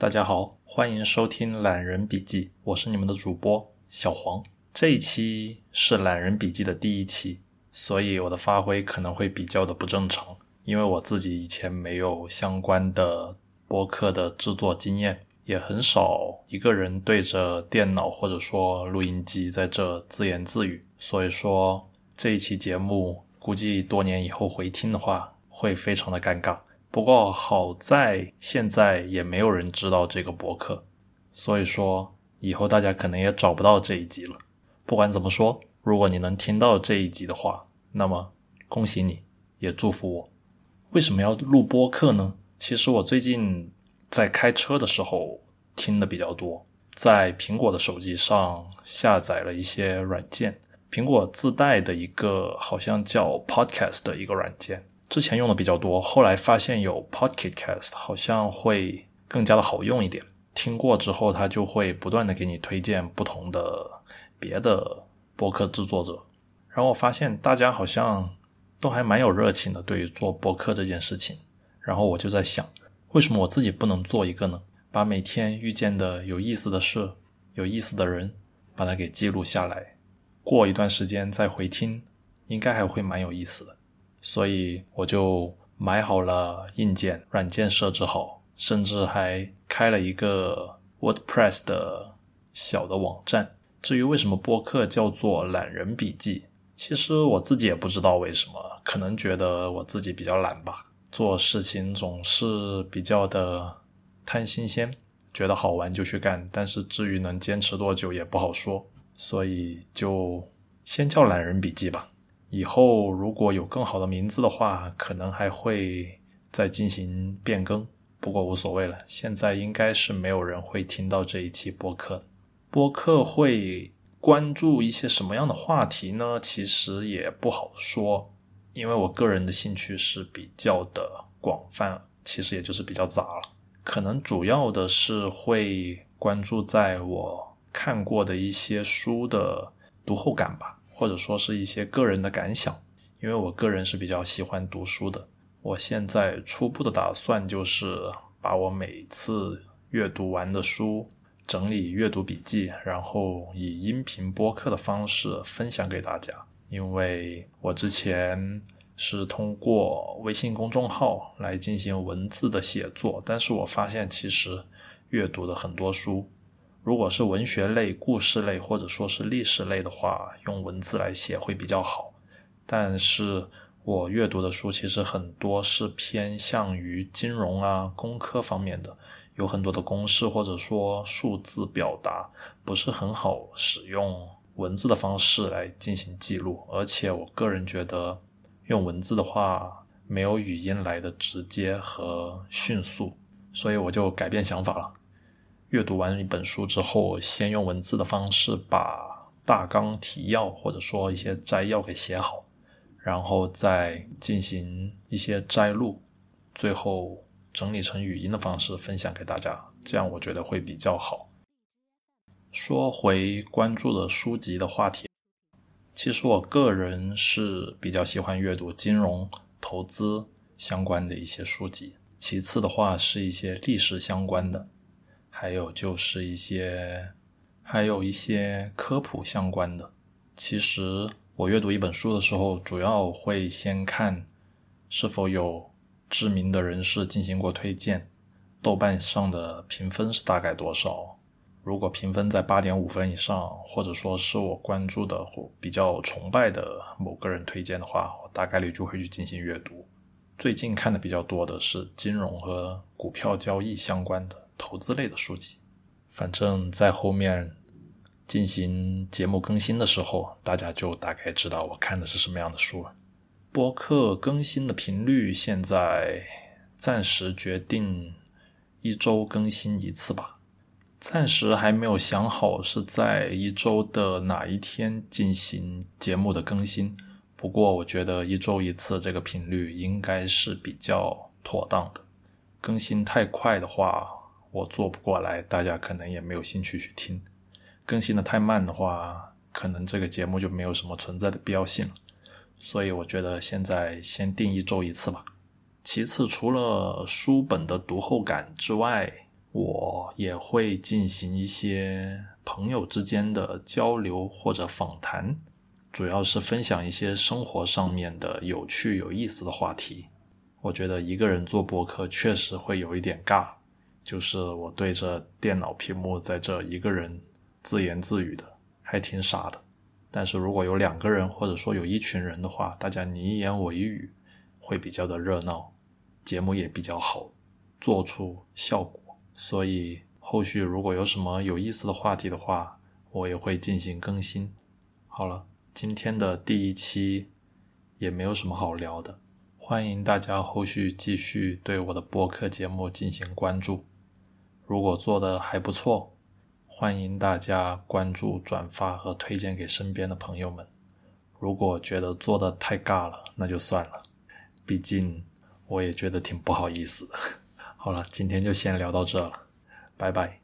大家好，欢迎收听懒人笔记，我是你们的主播小黄。这一期是懒人笔记的第一期，所以我的发挥可能会比较的不正常，因为我自己以前没有相关的播客的制作经验，也很少一个人对着电脑或者说录音机在这自言自语，所以说这一期节目估计多年以后回听的话会非常的尴尬。不过好在现在也没有人知道这个博客，所以说以后大家可能也找不到这一集了。不管怎么说，如果你能听到这一集的话，那么恭喜你，也祝福我。为什么要录播客呢？其实我最近在开车的时候听的比较多，在苹果的手机上下载了一些软件，苹果自带的一个好像叫 Podcast 的一个软件。之前用的比较多，后来发现有 Podcast 好像会更加的好用一点。听过之后，它就会不断的给你推荐不同的别的播客制作者。然后我发现大家好像都还蛮有热情的，对于做播客这件事情。然后我就在想，为什么我自己不能做一个呢？把每天遇见的有意思的事、有意思的人，把它给记录下来，过一段时间再回听，应该还会蛮有意思的。所以我就买好了硬件，软件设置好，甚至还开了一个 WordPress 的小的网站。至于为什么播客叫做懒人笔记，其实我自己也不知道为什么，可能觉得我自己比较懒吧，做事情总是比较的贪新鲜，觉得好玩就去干。但是至于能坚持多久也不好说，所以就先叫懒人笔记吧。以后如果有更好的名字的话，可能还会再进行变更。不过无所谓了，现在应该是没有人会听到这一期播客。播客会关注一些什么样的话题呢？其实也不好说，因为我个人的兴趣是比较的广泛，其实也就是比较杂了。可能主要的是会关注在我看过的一些书的读后感吧。或者说是一些个人的感想，因为我个人是比较喜欢读书的。我现在初步的打算就是把我每次阅读完的书整理阅读笔记，然后以音频播客的方式分享给大家。因为我之前是通过微信公众号来进行文字的写作，但是我发现其实阅读的很多书。如果是文学类、故事类或者说是历史类的话，用文字来写会比较好。但是我阅读的书其实很多是偏向于金融啊、工科方面的，有很多的公式或者说数字表达不是很好使用文字的方式来进行记录。而且我个人觉得用文字的话没有语音来的直接和迅速，所以我就改变想法了。阅读完一本书之后，先用文字的方式把大纲、提要或者说一些摘要给写好，然后再进行一些摘录，最后整理成语音的方式分享给大家，这样我觉得会比较好。说回关注的书籍的话题，其实我个人是比较喜欢阅读金融投资相关的一些书籍，其次的话是一些历史相关的。还有就是一些，还有一些科普相关的。其实我阅读一本书的时候，主要会先看是否有知名的人士进行过推荐，豆瓣上的评分是大概多少。如果评分在八点五分以上，或者说是我关注的或比较崇拜的某个人推荐的话，我大概率就会去进行阅读。最近看的比较多的是金融和股票交易相关的。投资类的书籍，反正在后面进行节目更新的时候，大家就大概知道我看的是什么样的书了。播客更新的频率现在暂时决定一周更新一次吧，暂时还没有想好是在一周的哪一天进行节目的更新。不过我觉得一周一次这个频率应该是比较妥当的。更新太快的话，我做不过来，大家可能也没有兴趣去听。更新的太慢的话，可能这个节目就没有什么存在的必要性了。所以我觉得现在先定一周一次吧。其次，除了书本的读后感之外，我也会进行一些朋友之间的交流或者访谈，主要是分享一些生活上面的有趣有意思的话题。我觉得一个人做播客确实会有一点尬，就是我对着电脑屏幕在这一个人自言自语的，还挺傻的。但是如果有两个人，或者说有一群人的话，大家你一言我一语，会比较的热闹，节目也比较好做出效果。所以后续如果有什么有意思的话题的话，我也会进行更新。好了，今天的第一期也没有什么好聊的，欢迎大家后续继续对我的播客节目进行关注。如果做的还不错。欢迎大家关注、转发和推荐给身边的朋友们。如果觉得做的太尬了，那就算了，毕竟我也觉得挺不好意思的。好了，今天就先聊到这了，拜拜。